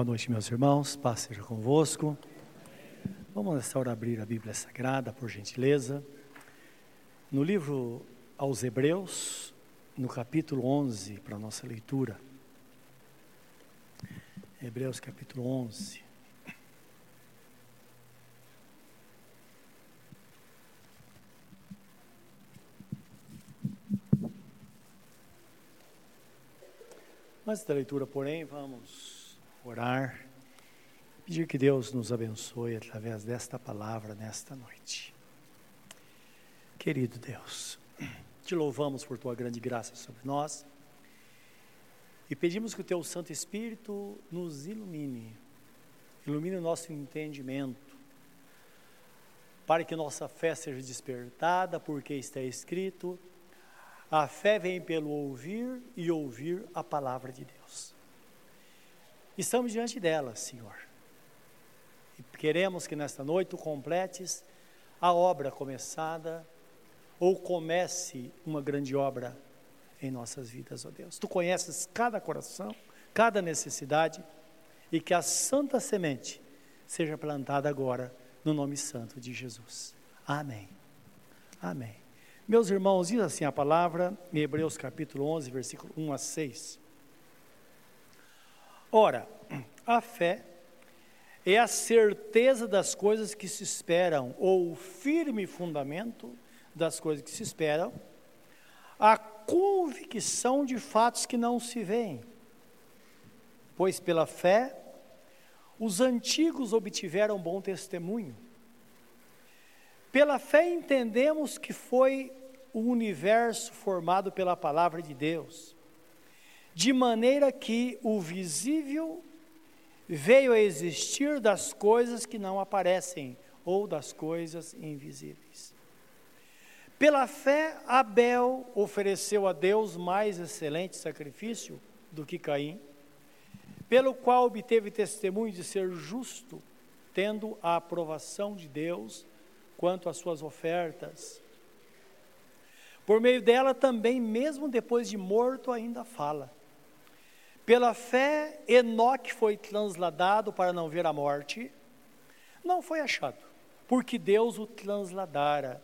Boa noite, meus irmãos. Paz seja convosco. Vamos nessa hora abrir a Bíblia Sagrada, por gentileza. No livro aos Hebreus, no capítulo 11, para a nossa leitura. Hebreus capítulo 11. Antes da leitura, porém, vamos orar, pedir que Deus nos abençoe através desta palavra nesta noite. Querido Deus, te louvamos por tua grande graça sobre nós e pedimos que o teu Santo Espírito nos ilumine, ilumine o nosso entendimento, para que nossa fé seja despertada, porque está escrito a fé vem pelo ouvir e ouvir a palavra de Deus. Estamos diante dela, Senhor. E queremos que nesta noite tu completes a obra começada ou comece uma grande obra em nossas vidas, ó Deus. Tu conheces cada coração, cada necessidade e que a santa semente seja plantada agora no nome santo de Jesus. Amém. Amém. Meus irmãos, diz assim a palavra em Hebreus capítulo 11, versículo 1 a 6. Ora, a fé é a certeza das coisas que se esperam, ou o firme fundamento das coisas que se esperam, a convicção de fatos que não se veem. Pois pela fé, os antigos obtiveram bom testemunho. Pela fé entendemos que foi o universo formado pela palavra de Deus, de maneira que o visível veio a existir das coisas que não aparecem ou das coisas invisíveis. Pela fé, Abel ofereceu a Deus mais excelente sacrifício do que Caim, pelo qual obteve testemunho de ser justo, tendo a aprovação de Deus quanto às suas ofertas. Por meio dela também, mesmo depois de morto, ainda fala. Pela fé, Enoque foi transladado para não ver a morte. Não foi achado, porque Deus o transladara.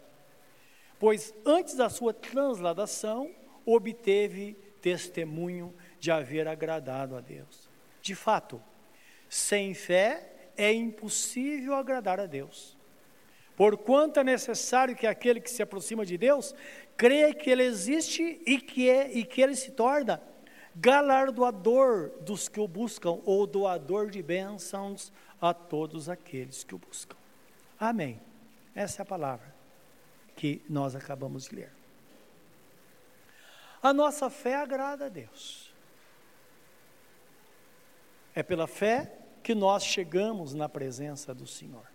Pois antes da sua transladação, obteve testemunho de haver agradado a Deus. De fato, sem fé é impossível agradar a Deus. Porquanto é necessário que aquele que se aproxima de Deus creia que Ele existe e que, é, e que Ele se torna galardoador dos que o buscam, ou doador de bênçãos a todos aqueles que o buscam. Amém. Essa é a palavra que nós acabamos de ler. A nossa fé agrada a Deus. É pela fé que nós chegamos na presença do Senhor.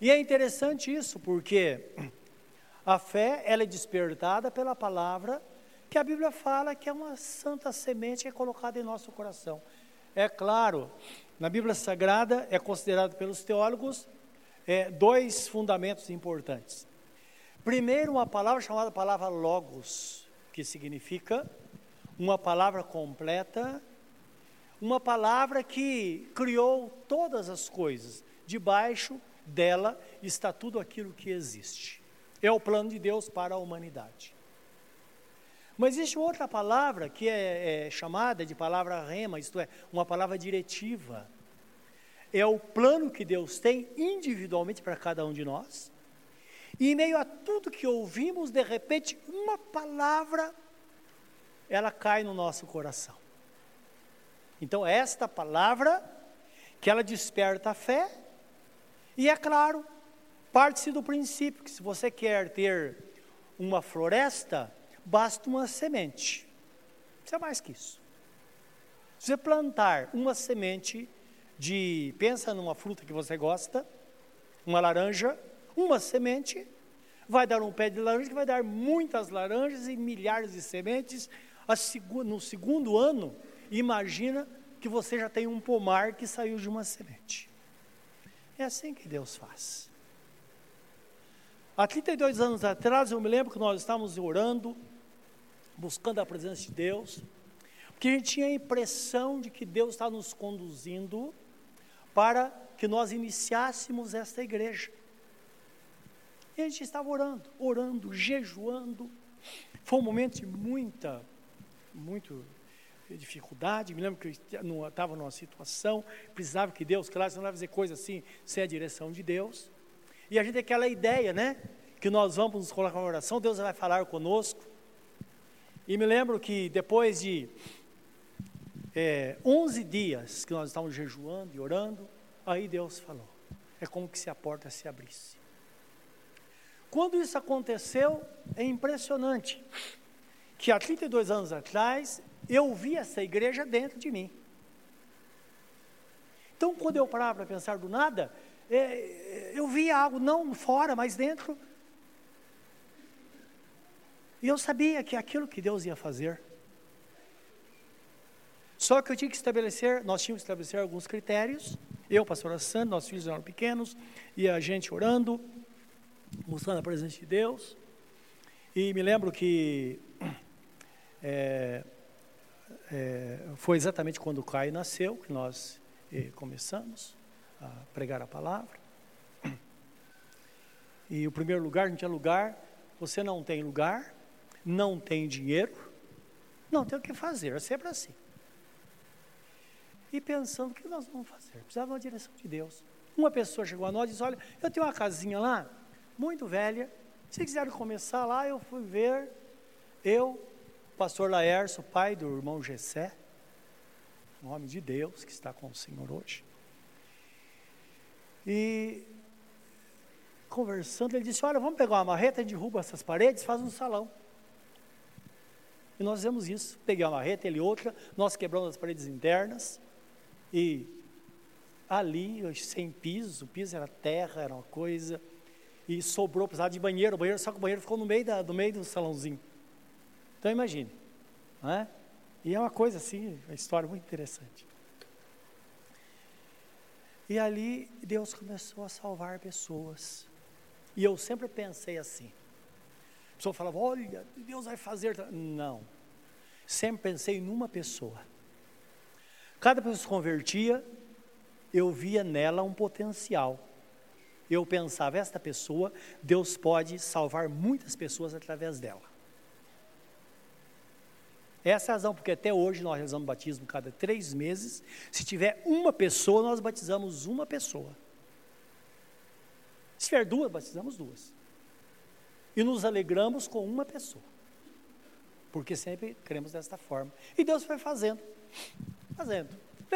E é interessante isso, porque a fé, ela é despertada pela palavra que a Bíblia fala que é uma santa semente que é colocada em nosso coração. É claro, na Bíblia Sagrada é considerado pelos teólogos é, dois fundamentos importantes. Primeiro, uma palavra chamada palavra logos, que significa uma palavra completa, uma palavra que criou todas as coisas. Debaixo dela está tudo aquilo que existe. É o plano de Deus para a humanidade. Mas existe outra palavra que é, é chamada de palavra rema, isto é, uma palavra diretiva. É o plano que Deus tem individualmente para cada um de nós. E em meio a tudo que ouvimos, de repente, uma palavra, ela cai no nosso coração. Então, esta palavra, que ela desperta a fé, e é claro, Parte-se do princípio que se você quer ter uma floresta, basta uma semente. Não precisa mais que isso. Se você plantar uma semente de, pensa numa fruta que você gosta, uma laranja, uma semente, vai dar um pé de laranja que vai dar muitas laranjas e milhares de sementes. no segundo ano, imagina que você já tem um pomar que saiu de uma semente. É assim que Deus faz. Há 32 anos atrás, eu me lembro que nós estávamos orando, buscando a presença de Deus, que a gente tinha a impressão de que Deus está nos conduzindo para que nós iniciássemos esta igreja. E a gente estava orando, orando, jejuando. Foi um momento de muita, muito dificuldade. Me lembro que eu estava numa situação, precisava que Deus, claro, não vai fazer coisa assim sem a direção de Deus. E a gente tem aquela ideia, né? Que nós vamos nos colocar em oração, Deus vai falar conosco. E me lembro que depois de é, 11 dias que nós estávamos jejuando e orando, aí Deus falou. É como se a porta se abrisse. Quando isso aconteceu, é impressionante que há 32 anos atrás eu vi essa igreja dentro de mim. Então, quando eu parava para pensar do nada, é, eu via algo não fora, mas dentro. E eu sabia que aquilo que Deus ia fazer. Só que eu tinha que estabelecer, nós tínhamos que estabelecer alguns critérios. Eu, pastor Sandra, nossos filhos eram pequenos, e a gente orando, mostrando a presença de Deus. E me lembro que é, é, foi exatamente quando o Caio nasceu que nós eh, começamos a pregar a palavra. E o primeiro lugar, não tinha lugar, você não tem lugar, não tem dinheiro, não tem o que fazer, é sempre assim e pensando o que nós vamos fazer. Precisava de uma direção de Deus. Uma pessoa chegou a nós e disse: Olha, eu tenho uma casinha lá, muito velha. Se quiserem começar lá, eu fui ver. Eu, o pastor Laércio, pai do irmão Gessé, homem de Deus que está com o Senhor hoje. E conversando, ele disse: Olha, vamos pegar uma marreta, derruba essas paredes, faz um salão. E nós fizemos isso. Peguei uma marreta, ele outra, nós quebramos as paredes internas. E ali, sem piso, o piso era terra, era uma coisa, e sobrou, precisava de banheiro, banheiro, só que o banheiro ficou no meio, da, no meio do salãozinho. Então imagine, não é? E é uma coisa assim, uma história muito interessante. E ali Deus começou a salvar pessoas. E eu sempre pensei assim. Pessoa falava, olha, Deus vai fazer. Não. Sempre pensei numa pessoa. Cada pessoa se convertia, eu via nela um potencial. Eu pensava, esta pessoa, Deus pode salvar muitas pessoas através dela. Essa é a razão, porque até hoje nós realizamos batismo cada três meses. Se tiver uma pessoa, nós batizamos uma pessoa. Se tiver duas, batizamos duas. E nos alegramos com uma pessoa. Porque sempre cremos desta forma. E Deus foi fazendo fazendo.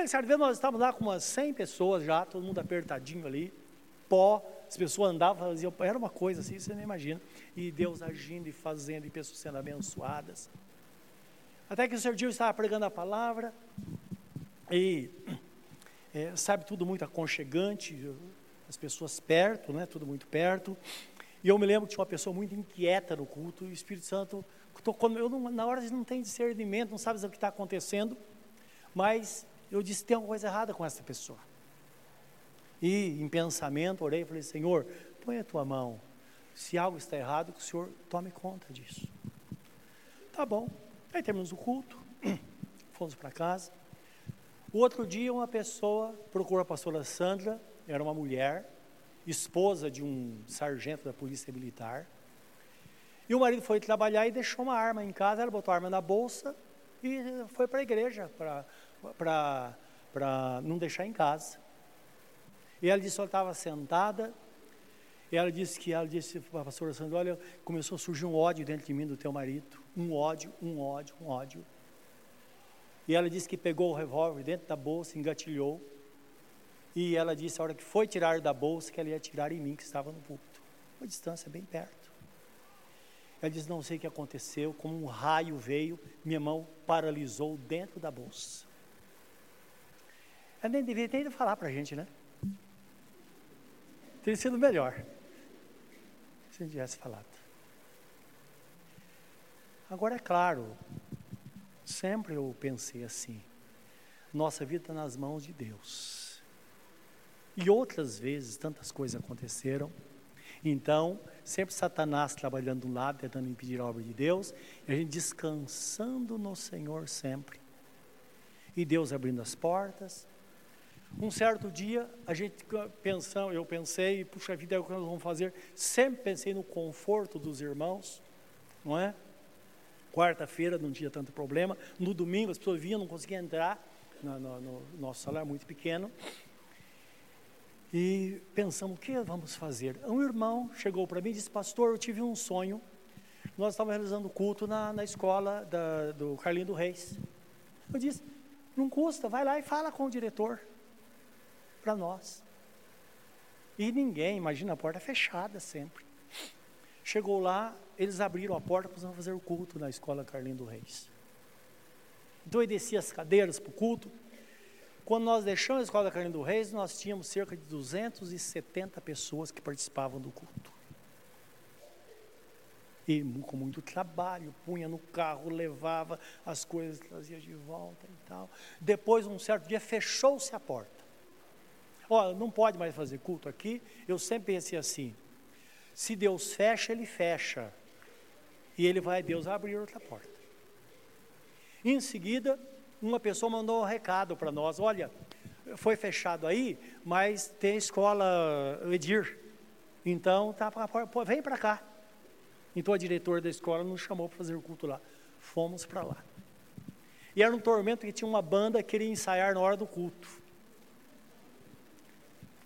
Certa vez nós estávamos lá com umas 100 pessoas já, todo mundo apertadinho ali, pó, as pessoas andavam, faziam, era uma coisa assim, você nem imagina. E Deus agindo e fazendo, e pessoas sendo abençoadas. Até que o Senhor Dio estava pregando a palavra, e é, sabe, tudo muito aconchegante, as pessoas perto, né, tudo muito perto. E eu me lembro que tinha uma pessoa muito inquieta no culto, e o Espírito Santo eu não, na hora gente não tem discernimento, não sabe o que está acontecendo. Mas eu disse: tem alguma coisa errada com essa pessoa. E em pensamento orei e falei: Senhor, põe a tua mão. Se algo está errado, que o Senhor tome conta disso. Tá bom. Aí terminamos o culto, fomos para casa. O outro dia, uma pessoa procurou a pastora Sandra, era uma mulher, esposa de um sargento da Polícia Militar. E o marido foi trabalhar e deixou uma arma em casa. Ela botou a arma na bolsa e foi para a igreja para não deixar em casa. E ela disse que ela estava sentada, e ela disse que ela disse para a pastora Sandra, olha, começou a surgir um ódio dentro de mim do teu marido, um ódio, um ódio, um ódio. E ela disse que pegou o revólver dentro da bolsa, engatilhou, e ela disse a hora que foi tirar da bolsa que ela ia tirar em mim que estava no púlpito, uma distância bem perto. Ela disse, não sei o que aconteceu, como um raio veio, minha mão paralisou dentro da bolsa. Ela nem deveria ter ido falar para a gente, né? Teria sido melhor se não tivesse falado. Agora, é claro, sempre eu pensei assim: nossa vida está nas mãos de Deus. E outras vezes, tantas coisas aconteceram. Então, sempre Satanás trabalhando de um lado, tentando impedir a obra de Deus, e a gente descansando no Senhor sempre e Deus abrindo as portas. Um certo dia, a gente pensou, eu pensei, puxa vida, é o que nós vamos fazer. Sempre pensei no conforto dos irmãos, não é? Quarta-feira não tinha tanto problema. No domingo as pessoas vinham, não conseguiam entrar. No, no, no nosso salário muito pequeno. E pensamos, o que vamos fazer? Um irmão chegou para mim e disse, pastor, eu tive um sonho. Nós estávamos realizando culto na, na escola da, do Carlinho do Reis. Eu disse, não custa, vai lá e fala com o diretor para nós. E ninguém, imagina a porta fechada sempre. Chegou lá, eles abriram a porta para fazer o culto na escola Carlinho do Reis. Então eu desci as cadeiras para o culto. Quando nós deixamos a escola Carlinho do Reis, nós tínhamos cerca de 270 pessoas que participavam do culto. E com muito trabalho, punha no carro, levava as coisas, trazia de volta e tal. Depois, um certo dia, fechou-se a porta. Olha, não pode mais fazer culto aqui. Eu sempre pensei assim: se Deus fecha, Ele fecha. E Ele vai, Deus abrir outra porta. Em seguida, uma pessoa mandou um recado para nós: olha, foi fechado aí, mas tem escola Edir. Então, tá, vem para cá. Então, a diretora da escola nos chamou para fazer o culto lá. Fomos para lá. E era um tormento que tinha uma banda que queria ensaiar na hora do culto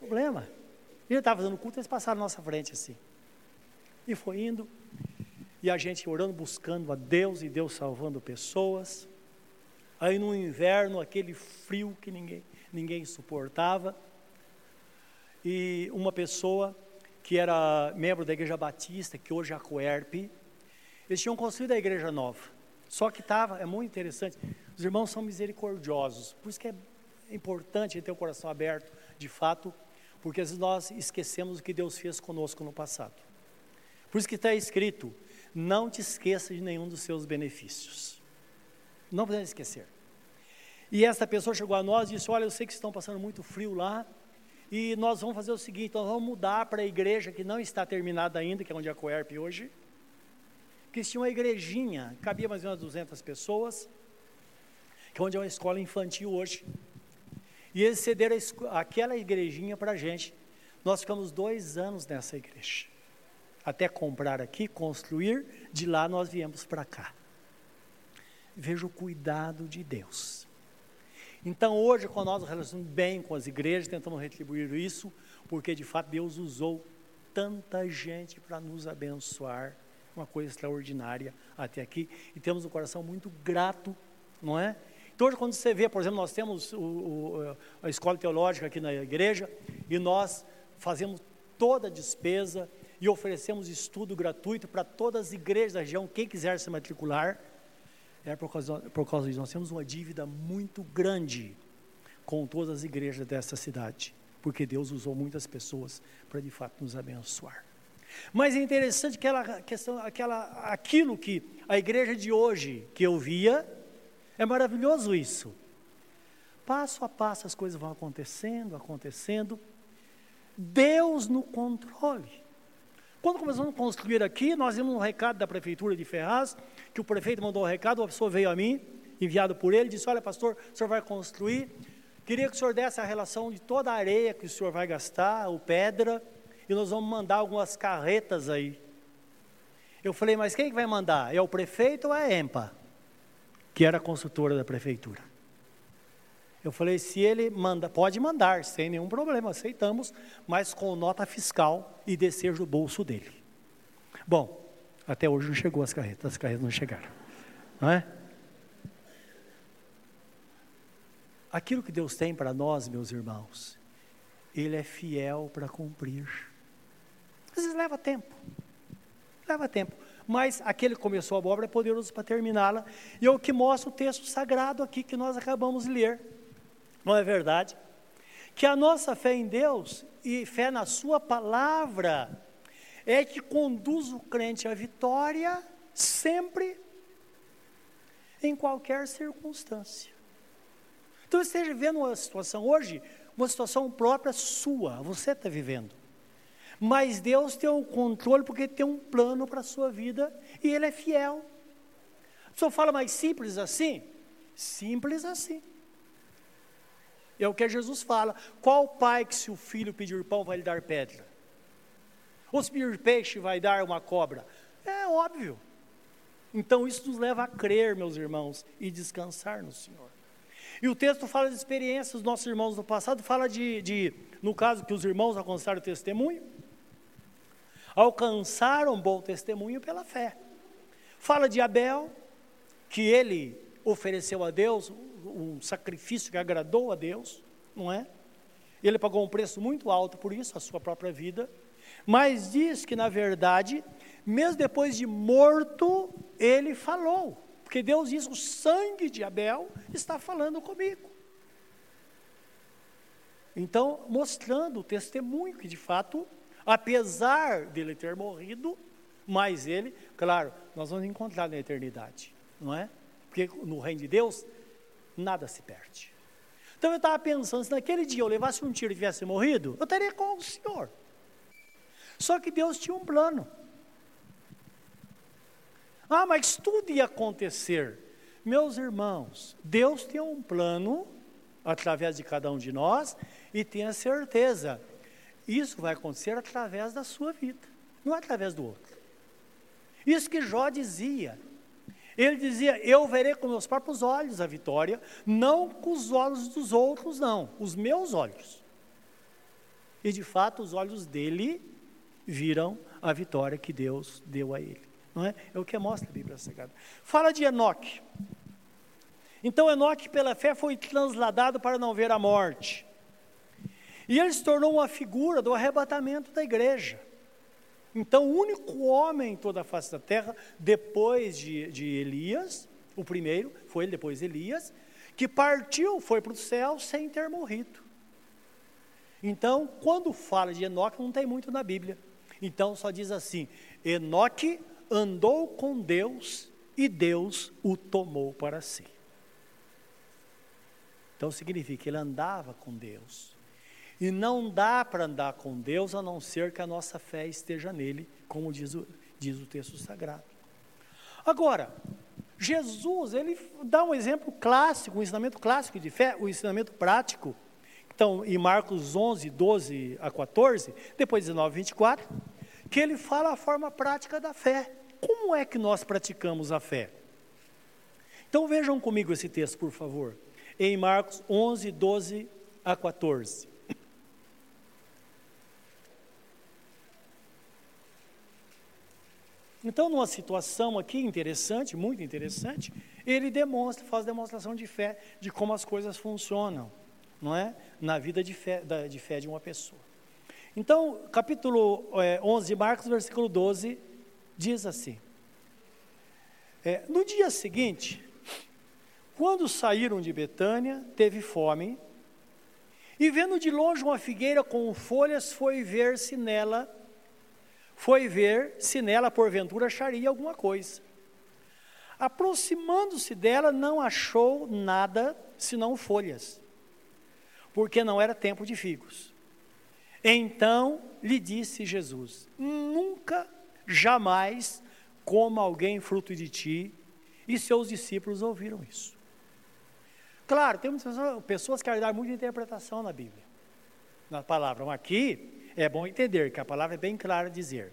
problema. Ele estava fazendo culto, eles passaram na nossa frente assim. E foi indo, e a gente orando, buscando a Deus, e Deus salvando pessoas. Aí no inverno, aquele frio que ninguém, ninguém suportava. E uma pessoa que era membro da igreja batista, que hoje é a Coerpe, eles tinham construído a igreja nova. Só que estava, é muito interessante, os irmãos são misericordiosos, por isso que é importante ter o coração aberto, de fato, porque às vezes nós esquecemos o que Deus fez conosco no passado. Por isso que está escrito: não te esqueça de nenhum dos seus benefícios. Não podemos esquecer. E essa pessoa chegou a nós e disse: Olha, eu sei que estão passando muito frio lá, e nós vamos fazer o seguinte: nós vamos mudar para a igreja que não está terminada ainda, que é onde é a Coerp hoje. Que tinha uma igrejinha, cabia mais ou menos 200 pessoas, que é onde é uma escola infantil hoje. E eles cederam aquela igrejinha para a gente. Nós ficamos dois anos nessa igreja. Até comprar aqui, construir, de lá nós viemos para cá. Veja o cuidado de Deus. Então hoje, quando nós nos relacionamos bem com as igrejas, tentamos retribuir isso, porque de fato Deus usou tanta gente para nos abençoar, uma coisa extraordinária até aqui, e temos um coração muito grato, não é? Então, hoje, quando você vê, por exemplo, nós temos o, o, a escola teológica aqui na igreja e nós fazemos toda a despesa e oferecemos estudo gratuito para todas as igrejas da região, quem quiser se matricular. É por causa, por causa disso, nós temos uma dívida muito grande com todas as igrejas dessa cidade, porque Deus usou muitas pessoas para de fato nos abençoar. Mas é interessante aquela questão, aquela, aquilo que a igreja de hoje que eu via, é maravilhoso isso. Passo a passo as coisas vão acontecendo, acontecendo. Deus no controle. Quando começamos a construir aqui, nós vimos um recado da prefeitura de Ferraz, que o prefeito mandou um recado, uma pessoa veio a mim, enviado por ele, disse: Olha, pastor, o senhor vai construir. Queria que o senhor desse a relação de toda a areia que o senhor vai gastar, o pedra, e nós vamos mandar algumas carretas aí. Eu falei, mas quem que vai mandar? É o prefeito ou é a EMPA? que era consultora da prefeitura. Eu falei, se ele manda, pode mandar, sem nenhum problema, aceitamos, mas com nota fiscal e descer do bolso dele. Bom, até hoje não chegou as carretas, as carretas não chegaram. Não é? Aquilo que Deus tem para nós, meus irmãos, Ele é fiel para cumprir. Às vezes leva tempo. Leva tempo mas aquele que começou a obra é poderoso para terminá-la. E é o que mostra o texto sagrado aqui que nós acabamos de ler. Não é verdade? Que a nossa fé em Deus e fé na Sua palavra é que conduz o crente à vitória sempre, em qualquer circunstância. Então esteja vivendo uma situação hoje, uma situação própria sua, você está vivendo. Mas Deus tem o controle porque tem um plano para a sua vida e Ele é fiel. A pessoa fala mais simples assim? Simples assim. É o que Jesus fala. Qual pai que se o filho pedir pão vai lhe dar pedra? Ou se pedir peixe vai dar uma cobra? É óbvio. Então isso nos leva a crer, meus irmãos, e descansar no Senhor. E o texto fala de experiências dos nossos irmãos do passado, fala de, de no caso que os irmãos alcançaram o testemunho, alcançaram bom testemunho pela fé. Fala de Abel, que ele ofereceu a Deus um sacrifício que agradou a Deus, não é? Ele pagou um preço muito alto por isso, a sua própria vida. Mas diz que, na verdade, mesmo depois de morto, ele falou. Porque Deus diz: o sangue de Abel está falando comigo. Então, mostrando o testemunho que, de fato, apesar dele ter morrido, mas ele, claro, nós vamos encontrar na eternidade, não é? Porque no reino de Deus, nada se perde. Então eu estava pensando, se naquele dia eu levasse um tiro e tivesse morrido, eu estaria com o Senhor. Só que Deus tinha um plano. Ah, mas tudo ia acontecer. Meus irmãos, Deus tem um plano através de cada um de nós e tenha certeza, isso vai acontecer através da sua vida, não é através do outro. Isso que Jó dizia. Ele dizia: Eu verei com meus próprios olhos a vitória, não com os olhos dos outros, não, os meus olhos. E de fato, os olhos dele viram a vitória que Deus deu a ele. Não é? é o que mostra a Bíblia Sagrada. Fala de Enoque. Então Enoque, pela fé, foi transladado para não ver a morte. E ele se tornou uma figura do arrebatamento da igreja. Então, o único homem em toda a face da terra, depois de, de Elias, o primeiro, foi ele, depois Elias, que partiu, foi para o céu sem ter morrido. Então, quando fala de Enoque, não tem muito na Bíblia. Então, só diz assim: Enoque andou com Deus e Deus o tomou para si. Então significa que ele andava com Deus. E não dá para andar com Deus a não ser que a nossa fé esteja nele, como diz o, diz o texto sagrado. Agora, Jesus, ele dá um exemplo clássico, um ensinamento clássico de fé, o um ensinamento prático. Então, em Marcos 11, 12 a 14, depois 19, 24, que ele fala a forma prática da fé. Como é que nós praticamos a fé? Então vejam comigo esse texto, por favor em Marcos 11, 12 a 14. Então, numa situação aqui interessante, muito interessante, ele demonstra, faz demonstração de fé de como as coisas funcionam, não é? Na vida de fé, da, de, fé de uma pessoa. Então, capítulo é, 11 de Marcos, versículo 12, diz assim: é, No dia seguinte, quando saíram de Betânia, teve fome, e vendo de longe uma figueira com folhas, foi ver se nela, foi ver se nela porventura acharia alguma coisa. Aproximando-se dela, não achou nada senão folhas, porque não era tempo de figos. Então lhe disse Jesus: Nunca, jamais coma alguém fruto de ti. E seus discípulos ouviram isso. Claro, tem muitas pessoas que querem dar muita interpretação na Bíblia, na palavra. Mas aqui é bom entender que a palavra é bem clara dizer.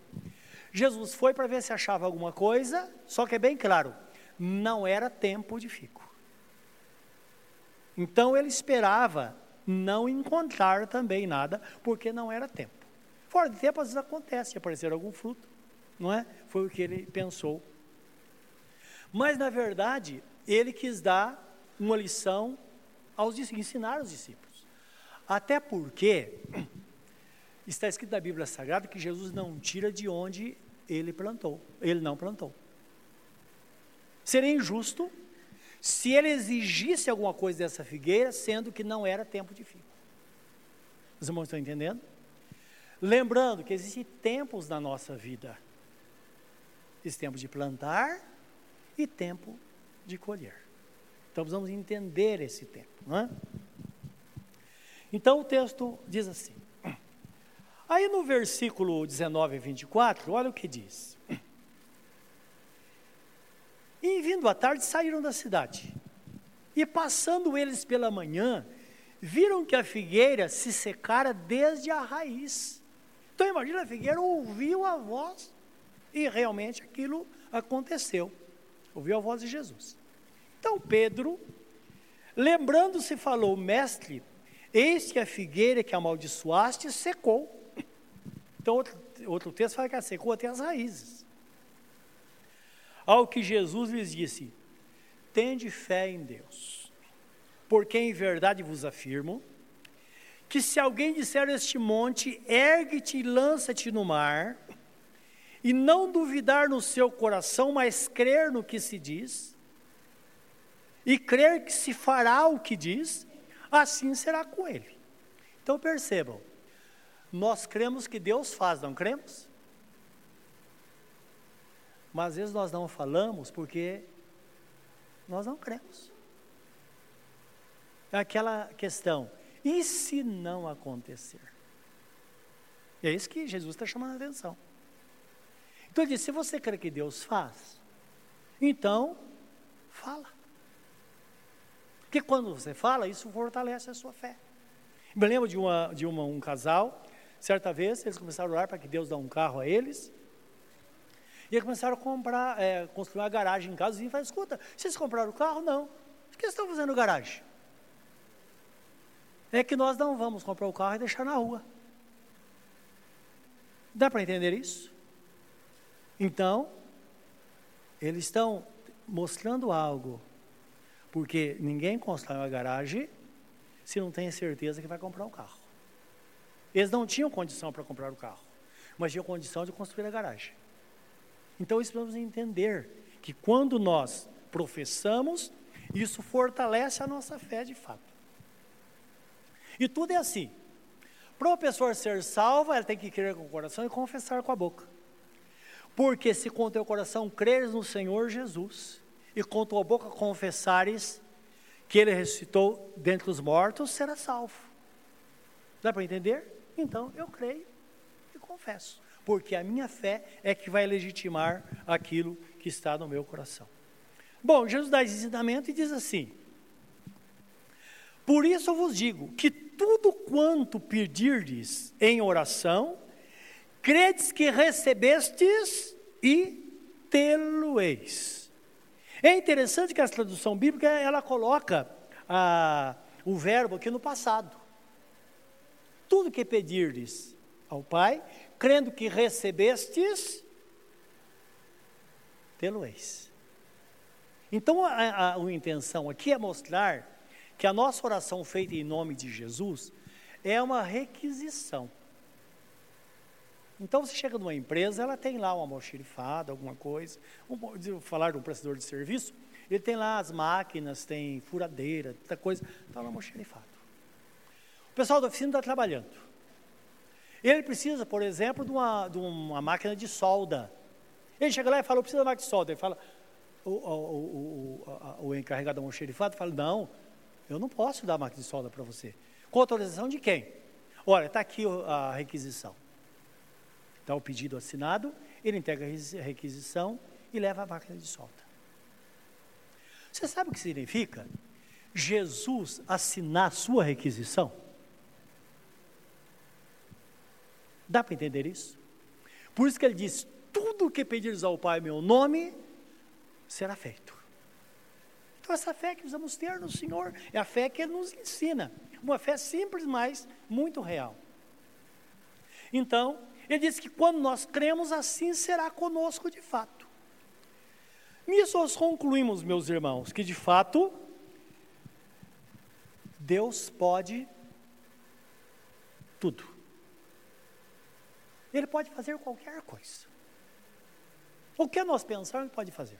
Jesus foi para ver se achava alguma coisa, só que é bem claro, não era tempo de fico. Então ele esperava não encontrar também nada, porque não era tempo. Fora de tempo, às vezes acontece, aparecer algum fruto, não é? Foi o que ele pensou. Mas, na verdade, ele quis dar uma lição aos ensinar os discípulos. Até porque está escrito na Bíblia Sagrada que Jesus não tira de onde ele plantou, ele não plantou. Seria injusto se ele exigisse alguma coisa dessa figueira, sendo que não era tempo de figo. Os irmãos estão entendendo? Lembrando que existem tempos na nossa vida. Existe tempo de plantar e tempo de colher. Então precisamos entender esse tempo. Não é? Então o texto diz assim. Aí no versículo 19 e 24, olha o que diz. E vindo à tarde saíram da cidade. E passando eles pela manhã, viram que a figueira se secara desde a raiz. Então imagina a figueira ouviu a voz e realmente aquilo aconteceu. Ouviu a voz de Jesus. Então Pedro, lembrando-se, falou: Mestre, eis que a figueira que amaldiçoaste secou. Então outro, outro texto fala que ela secou até as raízes. Ao que Jesus lhes disse: Tende fé em Deus, porque em verdade vos afirmo que se alguém disser a este monte, ergue-te e lança-te no mar, e não duvidar no seu coração, mas crer no que se diz, e crer que se fará o que diz, assim será com ele. Então percebam, nós cremos que Deus faz, não cremos? Mas às vezes nós não falamos porque nós não cremos. É aquela questão, e se não acontecer? é isso que Jesus está chamando a atenção. Então ele diz: se você crê que Deus faz, então fala. Porque quando você fala, isso fortalece a sua fé. Me lembro de, uma, de uma, um casal, certa vez, eles começaram a orar para que Deus dê um carro a eles. E eles começaram a comprar, é, construir uma garagem em casa. E falaram, escuta, vocês compraram o carro? Não. O que vocês estão fazendo garagem? É que nós não vamos comprar o carro e deixar na rua. Dá para entender isso? Então, eles estão mostrando algo porque ninguém constrói uma garagem se não tem certeza que vai comprar um carro. Eles não tinham condição para comprar o carro, mas tinham condição de construir a garagem. Então, isso precisamos entender que quando nós professamos, isso fortalece a nossa fé de fato. E tudo é assim. Para uma pessoa ser salva, ela tem que crer com o coração e confessar com a boca. Porque se com o teu coração creres no Senhor Jesus e com tua boca confessares que ele ressuscitou dentre os mortos, será salvo. Dá para entender? Então eu creio e confesso, porque a minha fé é que vai legitimar aquilo que está no meu coração. Bom, Jesus dá esse ensinamento e diz assim: Por isso eu vos digo que tudo quanto pedirdes em oração, credes que recebestes e tê-lo-eis. É interessante que a tradução bíblica ela coloca a, o verbo aqui no passado. Tudo que pedirdes ao Pai, crendo que recebestes, tê-lo-eis. Então a, a, a intenção aqui é mostrar que a nossa oração feita em nome de Jesus é uma requisição. Então você chega numa empresa, ela tem lá uma almoxerifado, alguma coisa. Um, falar de um prestador de serviço, ele tem lá as máquinas, tem furadeira, muita coisa, está lá almoxerifado. Pessoal da oficina está trabalhando. Ele precisa, por exemplo, de uma, de uma máquina de solda. Ele chega lá e fala, eu preciso uma máquina de solda. Ele fala, o, o, o, o encarregado da almoxerifado fala, não, eu não posso dar a máquina de solda para você. Com autorização de quem? Olha, está aqui a requisição. Está o pedido assinado, ele entrega a requisição e leva a máquina de solda. Você sabe o que significa? Jesus assinar sua requisição? Dá para entender isso? Por isso que ele diz: tudo o que pedires ao Pai em meu nome será feito. Então, essa fé que precisamos ter no Senhor é a fé que Ele nos ensina. Uma fé simples, mas muito real. Então, ele diz que quando nós cremos, assim será conosco de fato. Nisso nós concluímos, meus irmãos, que de fato Deus pode tudo. Ele pode fazer qualquer coisa. O que nós pensarmos, pode fazer.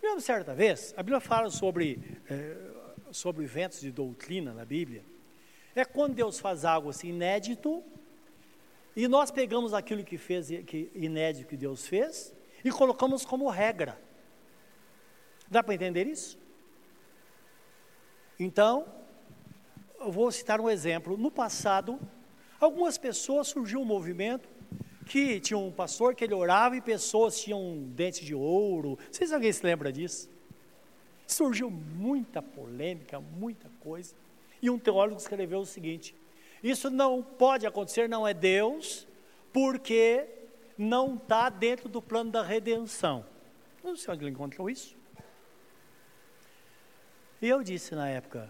Mesmo certa vez, a Bíblia fala sobre, é, sobre eventos de doutrina na Bíblia. É quando Deus faz algo assim inédito e nós pegamos aquilo que fez, que inédito que Deus fez, e colocamos como regra. Dá para entender isso? Então, eu vou citar um exemplo. No passado, algumas pessoas surgiu um movimento que tinha um pastor que ele orava e pessoas tinham dentes de ouro. Se alguém se lembra disso. Surgiu muita polêmica, muita coisa. E um teólogo escreveu o seguinte: isso não pode acontecer, não é Deus, porque não está dentro do plano da redenção. Não sei onde ele encontrou isso. E eu disse na época: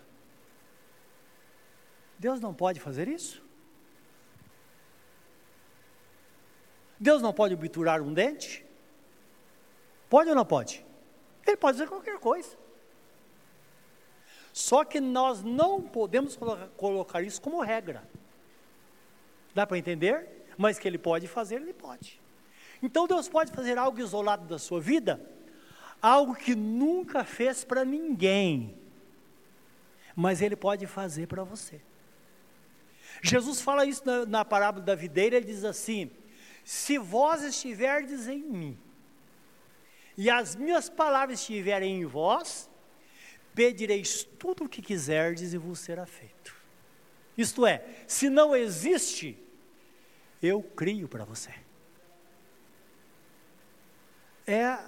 Deus não pode fazer isso? Deus não pode obturar um dente? Pode ou não pode? Ele pode fazer qualquer coisa. Só que nós não podemos colocar isso como regra. Dá para entender? Mas que ele pode fazer, ele pode. Então Deus pode fazer algo isolado da sua vida, algo que nunca fez para ninguém, mas ele pode fazer para você. Jesus fala isso na, na parábola da videira, ele diz assim: Se vós estiverdes em mim, e as minhas palavras estiverem em vós, pedireis tudo o que quiserdes e vos será feito. Isto é, se não existe, eu crio para você. É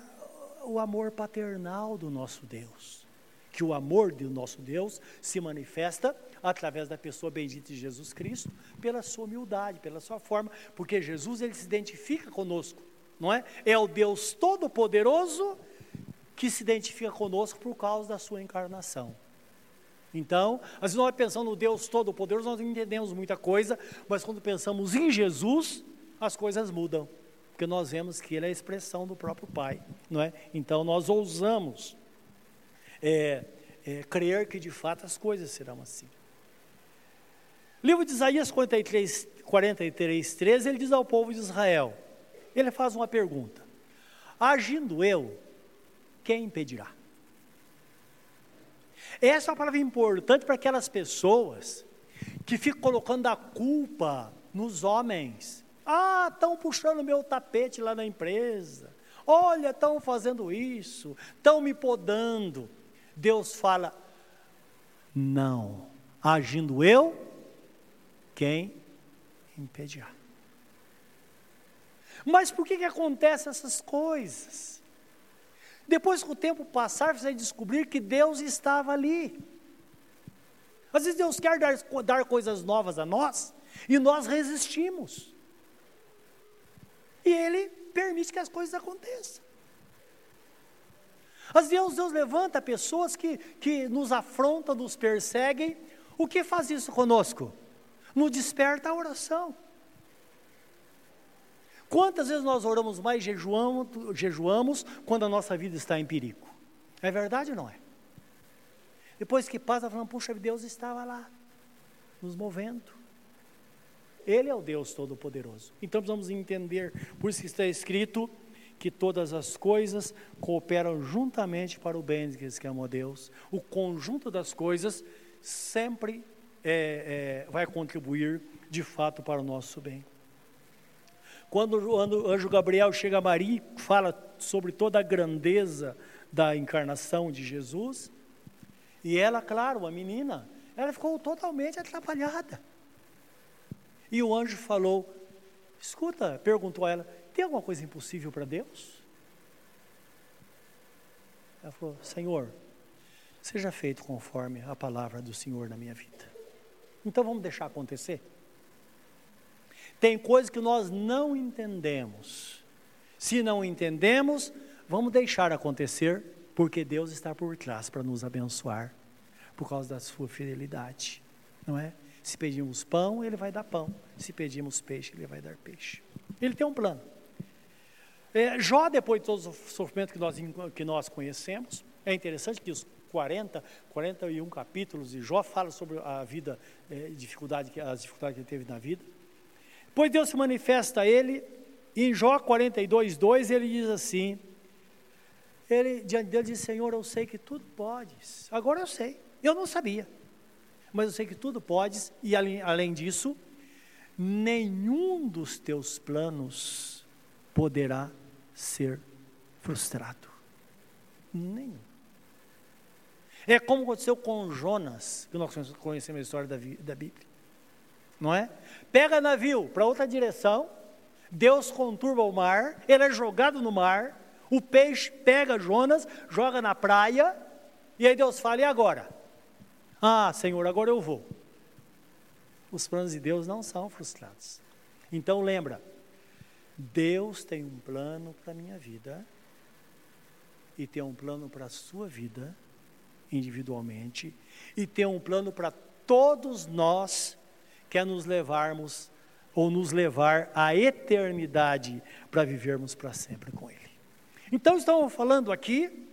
o amor paternal do nosso Deus. Que o amor do nosso Deus se manifesta através da pessoa bendita de Jesus Cristo, pela sua humildade, pela sua forma, porque Jesus ele se identifica conosco, não é? É o Deus todo-poderoso que se identifica conosco por causa da sua encarnação. Então, às vezes nós pensamos no Deus Todo-Poderoso, nós entendemos muita coisa, mas quando pensamos em Jesus, as coisas mudam, porque nós vemos que Ele é a expressão do próprio Pai, não é? Então nós ousamos é, é, crer que de fato as coisas serão assim. Livro de Isaías 43, 43, 13, ele diz ao povo de Israel, ele faz uma pergunta, agindo eu, quem impedirá? Essa é uma palavra importante para aquelas pessoas que ficam colocando a culpa nos homens. Ah, estão puxando meu tapete lá na empresa. Olha, estão fazendo isso, estão me podando. Deus fala: não, agindo eu, quem impedirá? Mas por que, que acontecem essas coisas? Depois que o tempo passar, você vai descobrir que Deus estava ali. Às vezes Deus quer dar, dar coisas novas a nós e nós resistimos. E Ele permite que as coisas aconteçam. Às vezes Deus levanta pessoas que, que nos afrontam, nos perseguem. O que faz isso conosco? Nos desperta a oração. Quantas vezes nós oramos mais, jejuamos, jejuamos quando a nossa vida está em perigo? É verdade ou não é? Depois que passa, falando, puxa, Deus estava lá, nos movendo. Ele é o Deus Todo-Poderoso. Então precisamos entender, por isso que está escrito que todas as coisas cooperam juntamente para o bem daqueles que amam a Deus. O conjunto das coisas sempre é, é, vai contribuir de fato para o nosso bem. Quando o anjo Gabriel chega a Maria e fala sobre toda a grandeza da encarnação de Jesus, e ela, claro, uma menina, ela ficou totalmente atrapalhada. E o anjo falou: Escuta, perguntou a ela: Tem alguma coisa impossível para Deus? Ela falou: Senhor, seja feito conforme a palavra do Senhor na minha vida. Então vamos deixar acontecer? Tem coisas que nós não entendemos. Se não entendemos, vamos deixar acontecer, porque Deus está por trás para nos abençoar, por causa da sua fidelidade, não é? Se pedimos pão, Ele vai dar pão. Se pedimos peixe, Ele vai dar peixe. Ele tem um plano. É, Jó, depois de todo o sofrimento que nós, que nós conhecemos, é interessante que os 40, 41 capítulos de Jó fala sobre a vida, é, dificuldade, as dificuldades que ele teve na vida. Pois Deus se manifesta a ele, e em Jó 42, 2, ele diz assim: ele, diante dele, diz: Senhor, eu sei que tudo podes. Agora eu sei, eu não sabia, mas eu sei que tudo podes, e além, além disso, nenhum dos teus planos poderá ser frustrado. Nenhum. É como aconteceu com Jonas, que nós conhecemos a história da, da Bíblia não é? Pega navio para outra direção, Deus conturba o mar, ele é jogado no mar, o peixe pega Jonas, joga na praia, e aí Deus fala: e agora? Ah, Senhor, agora eu vou. Os planos de Deus não são frustrados. Então lembra, Deus tem um plano para a minha vida e tem um plano para a sua vida individualmente e tem um plano para todos nós que é nos levarmos ou nos levar à eternidade para vivermos para sempre com Ele. Então estamos falando aqui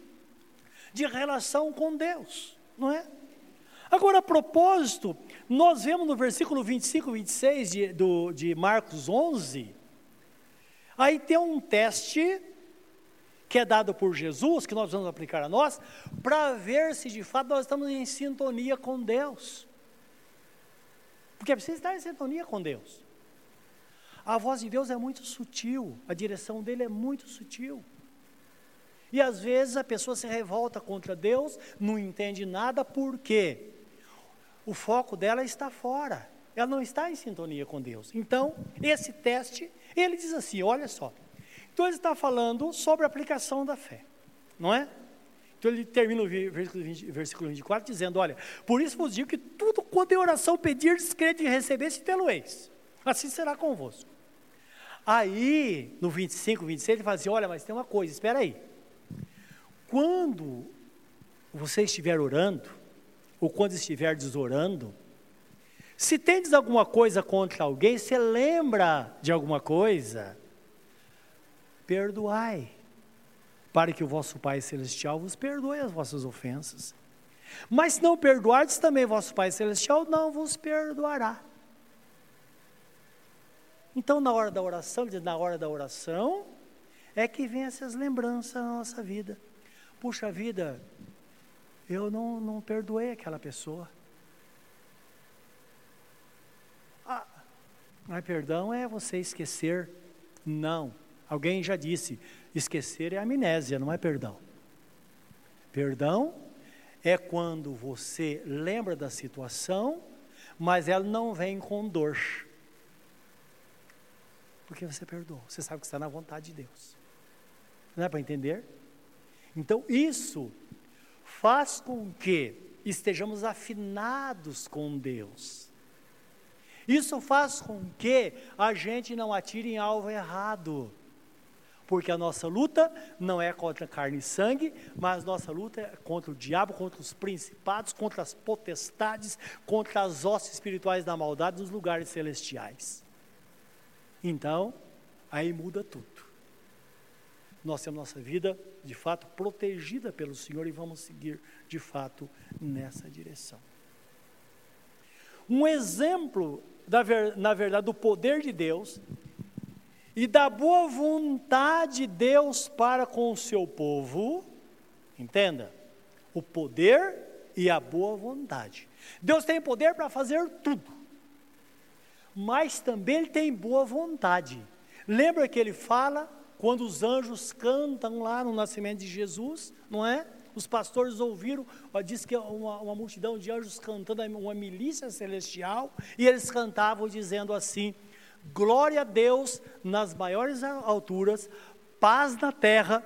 de relação com Deus, não é? Agora, a propósito, nós vemos no versículo 25 e 26 de, do, de Marcos 11, aí tem um teste que é dado por Jesus, que nós vamos aplicar a nós, para ver se de fato nós estamos em sintonia com Deus. Porque é preciso estar em sintonia com Deus. A voz de Deus é muito sutil, a direção dele é muito sutil. E às vezes a pessoa se revolta contra Deus, não entende nada, por quê? O foco dela está fora, ela não está em sintonia com Deus. Então, esse teste, ele diz assim: olha só. Então, ele está falando sobre a aplicação da fé, não é? Então, ele termina o versículo, 20, versículo 24 dizendo: Olha, por isso vos digo que tudo quanto em oração pedir, crede e receber, se tê-lo-eis. Assim será convosco. Aí, no 25, 26, ele fala assim: Olha, mas tem uma coisa, espera aí. Quando você estiver orando, ou quando estiver desorando, se tendes alguma coisa contra alguém, você lembra de alguma coisa, perdoai, para que o vosso Pai Celestial vos perdoe as vossas ofensas. Mas se não perdoardes, também vosso Pai Celestial não vos perdoará. Então, na hora da oração, na hora da oração, é que vem essas lembranças na nossa vida. Puxa vida, eu não, não perdoei aquela pessoa. Mas perdão é você esquecer. Não. Alguém já disse: esquecer é amnésia, não é perdão. Perdão é quando você lembra da situação, mas ela não vem com dor. Porque você perdoou, você sabe que está na vontade de Deus. Não é para entender? Então, isso faz com que estejamos afinados com Deus. Isso faz com que a gente não atire em alvo errado. Porque a nossa luta não é contra carne e sangue, mas nossa luta é contra o diabo, contra os principados, contra as potestades, contra as hostes espirituais da maldade nos lugares celestiais. Então, aí muda tudo nós temos nossa vida, de fato, protegida pelo Senhor e vamos seguir, de fato, nessa direção. Um exemplo, na verdade, do poder de Deus e da boa vontade de Deus para com o seu povo, entenda, o poder e a boa vontade. Deus tem poder para fazer tudo, mas também Ele tem boa vontade. Lembra que Ele fala quando os anjos cantam lá no nascimento de Jesus, não é? Os pastores ouviram, diz que uma, uma multidão de anjos cantando, uma milícia celestial, e eles cantavam dizendo assim: Glória a Deus nas maiores alturas, paz na terra,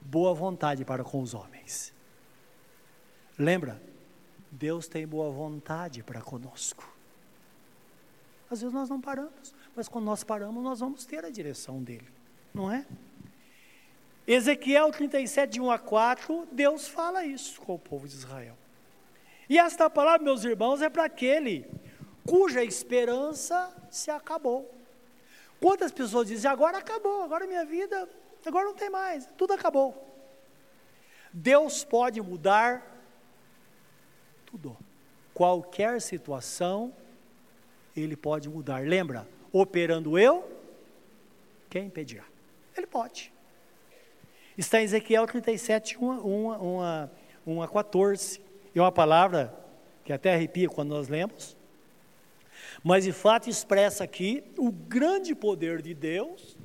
boa vontade para com os homens. Lembra? Deus tem boa vontade para conosco. Às vezes nós não paramos, mas quando nós paramos, nós vamos ter a direção dele não é? Ezequiel 37, de 1 a 4, Deus fala isso com o povo de Israel. E esta palavra, meus irmãos, é para aquele cuja esperança se acabou. Quantas pessoas dizem, agora acabou, agora minha vida, agora não tem mais, tudo acabou. Deus pode mudar tudo. Qualquer situação, Ele pode mudar. Lembra? Operando eu, quem impedirá? Ele pode. Está em Ezequiel 37, 1, 1, 1, 1 a 14. É uma palavra que até arrepia quando nós lemos. Mas de fato expressa aqui o grande poder de Deus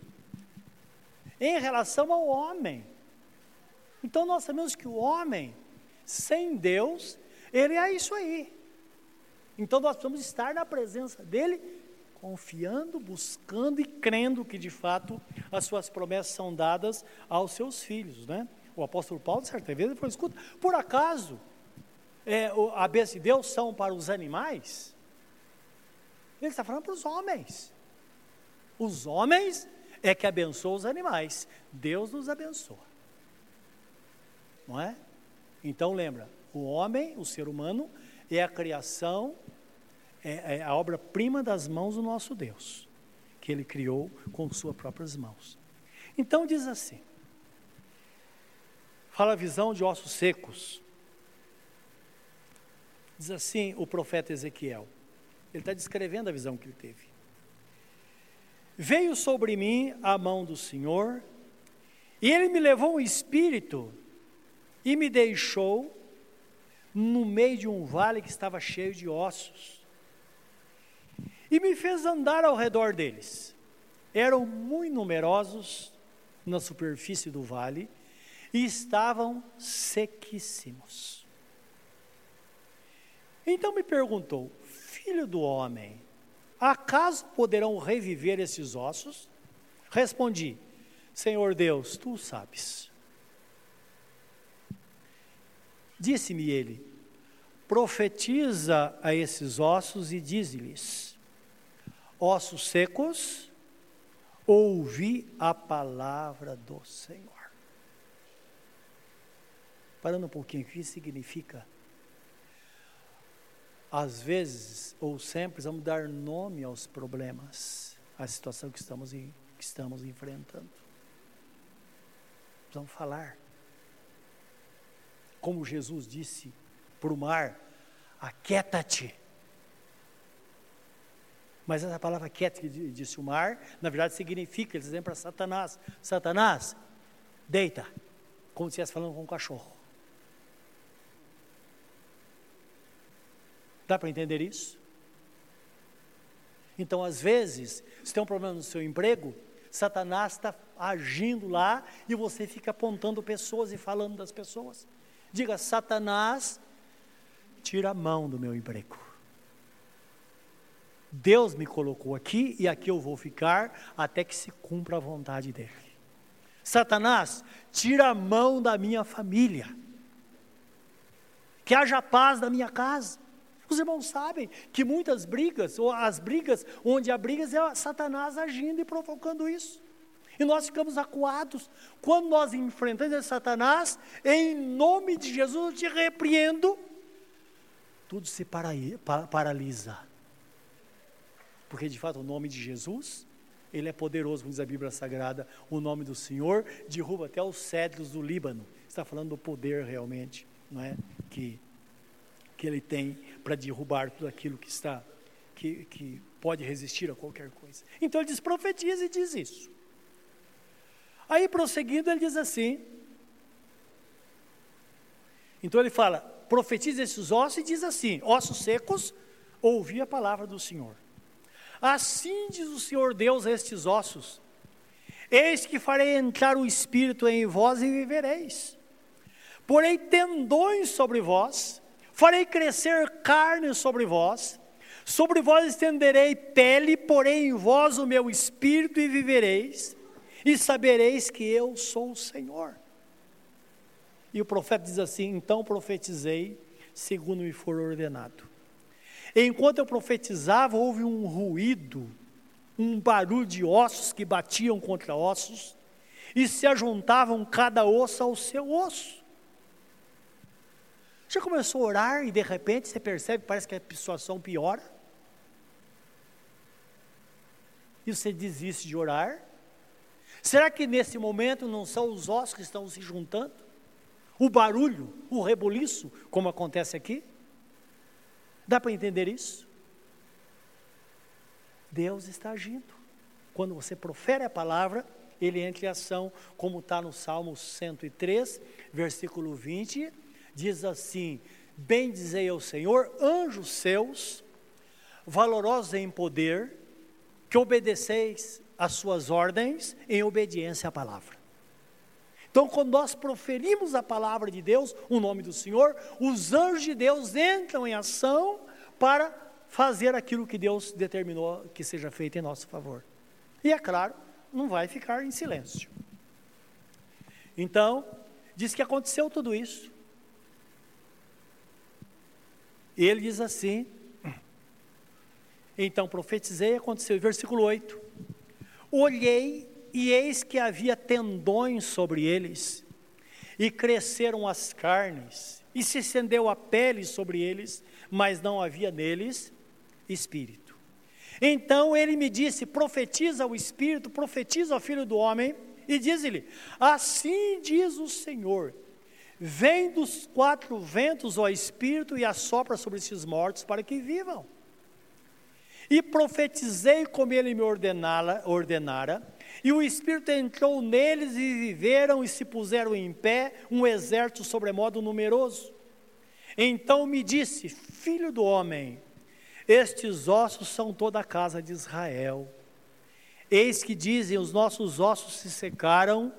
em relação ao homem. Então nós sabemos que o homem, sem Deus, ele é isso aí. Então nós precisamos estar na presença dele confiando, buscando e crendo que de fato as suas promessas são dadas aos seus filhos, né? O apóstolo Paulo, certa vez, ele falou: escuta, por acaso é, a bênção de Deus são para os animais, ele está falando para os homens. Os homens é que abençoam os animais, Deus nos abençoa. Não é? Então lembra, o homem, o ser humano, é a criação, é, é a obra-prima das mãos do nosso Deus, que ele criou com suas próprias mãos. Então diz assim: fala a visão de ossos secos. Diz assim o profeta Ezequiel. Ele está descrevendo a visão que ele teve. Veio sobre mim a mão do Senhor, e ele me levou um espírito e me deixou no meio de um vale que estava cheio de ossos. E me fez andar ao redor deles. Eram muito numerosos na superfície do vale e estavam sequíssimos. Então me perguntou: Filho do homem, acaso poderão reviver esses ossos? Respondi: Senhor Deus, tu sabes. Disse-me ele: Profetiza a esses ossos e diz-lhes: Ossos secos, ouvi a palavra do Senhor. Parando um pouquinho, o que significa às vezes ou sempre vamos dar nome aos problemas, à situação que estamos, que estamos enfrentando. Vamos falar. Como Jesus disse para o mar: aquieta-te. Mas essa palavra quieta que disse o mar, na verdade significa, eles dizem para Satanás: Satanás, deita, como se estivesse falando com um cachorro. Dá para entender isso? Então, às vezes, se tem um problema no seu emprego, Satanás está agindo lá e você fica apontando pessoas e falando das pessoas. Diga, Satanás, tira a mão do meu emprego. Deus me colocou aqui e aqui eu vou ficar até que se cumpra a vontade dele. Satanás, tira a mão da minha família. Que haja paz na minha casa. Os irmãos sabem que muitas brigas, ou as brigas, onde há brigas, é Satanás agindo e provocando isso. E nós ficamos acuados. Quando nós enfrentamos Satanás, em nome de Jesus eu te repreendo, tudo se paralisa. Porque de fato o nome de Jesus, ele é poderoso, como diz a Bíblia Sagrada, o nome do Senhor derruba até os cedros do Líbano. Está falando do poder realmente, não é? Que que ele tem para derrubar tudo aquilo que está, que, que pode resistir a qualquer coisa. Então ele diz: profetiza e diz isso. Aí prosseguindo, ele diz assim. Então ele fala: profetiza esses ossos e diz assim: ossos secos, ouvi a palavra do Senhor. Assim diz o Senhor Deus a estes ossos: Eis que farei entrar o espírito em vós e vivereis. Porei tendões sobre vós farei crescer carne sobre vós, sobre vós estenderei pele, porém em vós o meu espírito e vivereis, e sabereis que eu sou o Senhor. E o profeta diz assim: Então profetizei, segundo me for ordenado. Enquanto eu profetizava, houve um ruído, um barulho de ossos que batiam contra ossos, e se ajuntavam cada osso ao seu osso. Já começou a orar e de repente você percebe, parece que a situação piora? E você desiste de orar? Será que nesse momento não são os ossos que estão se juntando? O barulho, o rebuliço, como acontece aqui? Dá para entender isso? Deus está agindo. Quando você profere a palavra, ele entra em ação, como está no Salmo 103, versículo 20 diz assim: Bendizei ao Senhor, anjos seus, valorosos em poder, que obedeceis às suas ordens em obediência à palavra. Então, quando nós proferimos a palavra de Deus, o nome do Senhor, os anjos de Deus entram em ação para fazer aquilo que Deus determinou que seja feito em nosso favor. E é claro, não vai ficar em silêncio. Então, diz que aconteceu tudo isso. Ele diz assim: Então profetizei, aconteceu, versículo 8: Olhei e eis que havia tendões sobre eles, e cresceram as carnes, e se estendeu a pele sobre eles, mas não havia neles espírito. Então ele me disse: Profetiza o espírito, profetiza o filho do homem, e diz-lhe: Assim diz o Senhor Vem dos quatro ventos, ó Espírito, e assopra sobre esses mortos para que vivam. E profetizei como ele me ordenara, ordenara, e o Espírito entrou neles e viveram e se puseram em pé um exército sobremodo numeroso. Então me disse: Filho do homem, estes ossos são toda a casa de Israel. Eis que dizem: os nossos ossos se secaram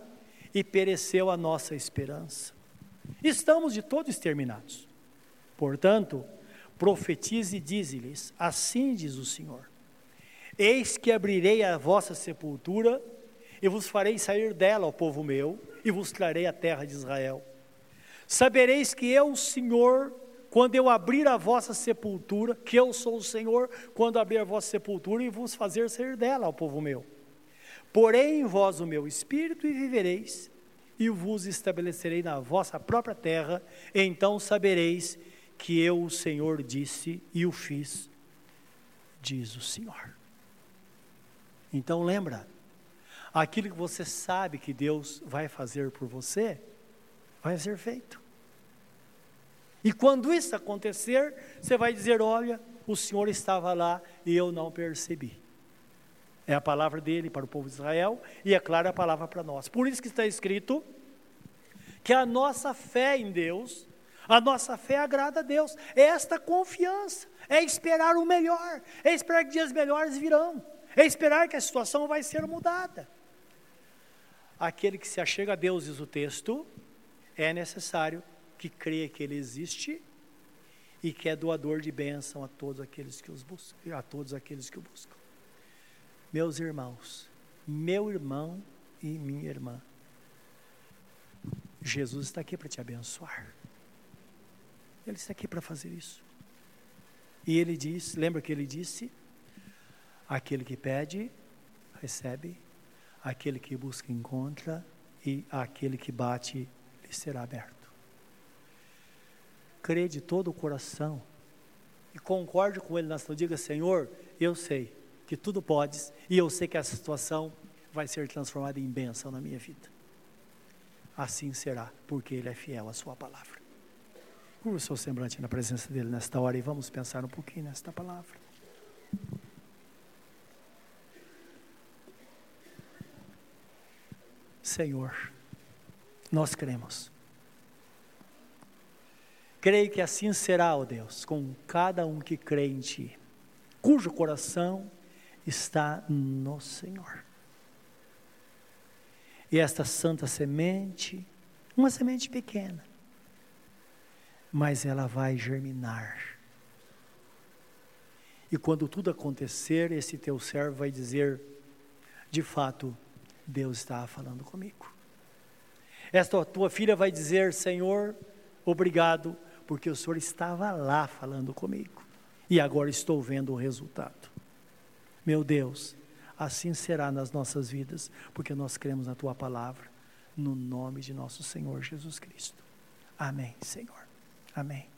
e pereceu a nossa esperança. Estamos de todos exterminados. Portanto, profetize e dize-lhes: Assim diz o Senhor: Eis que abrirei a vossa sepultura e vos farei sair dela, ó povo meu, e vos trarei a terra de Israel. Sabereis que eu, o Senhor, quando eu abrir a vossa sepultura, que eu sou o Senhor, quando abrir a vossa sepultura e vos fazer sair dela, ó povo meu. Porém em vós o meu espírito e vivereis, e vos estabelecerei na vossa própria terra, então sabereis que eu, o Senhor, disse e o fiz, diz o Senhor. Então lembra, aquilo que você sabe que Deus vai fazer por você, vai ser feito. E quando isso acontecer, você vai dizer: Olha, o Senhor estava lá e eu não percebi. É a palavra dele para o povo de Israel e é claro a palavra para nós. Por isso que está escrito que a nossa fé em Deus, a nossa fé agrada a Deus. É esta confiança, é esperar o melhor, é esperar que dias melhores virão, é esperar que a situação vai ser mudada. Aquele que se achega a Deus, diz o texto, é necessário que creia que Ele existe e que é doador de bênção a todos aqueles que os buscam, a todos aqueles que o buscam. Meus irmãos, meu irmão e minha irmã, Jesus está aqui para te abençoar. Ele está aqui para fazer isso. E ele diz, lembra que ele disse? Aquele que pede, recebe, aquele que busca, encontra, e aquele que bate, lhe será aberto. Crê de todo o coração e concorde com ele nessa diga, Senhor, eu sei que tudo podes e eu sei que essa situação vai ser transformada em bênção na minha vida. Assim será, porque Ele é fiel à Sua palavra. Curva o seu semblante na presença dEle nesta hora e vamos pensar um pouquinho nesta palavra. Senhor, nós cremos. Creio que assim será, ó Deus, com cada um que crê em Ti, cujo coração está no Senhor. E esta santa semente, uma semente pequena, mas ela vai germinar. E quando tudo acontecer, esse teu servo vai dizer: de fato, Deus está falando comigo. Esta tua filha vai dizer: Senhor, obrigado, porque o Senhor estava lá falando comigo. E agora estou vendo o resultado. Meu Deus, assim será nas nossas vidas, porque nós cremos na tua palavra, no nome de nosso Senhor Jesus Cristo. Amém, Senhor. Amém.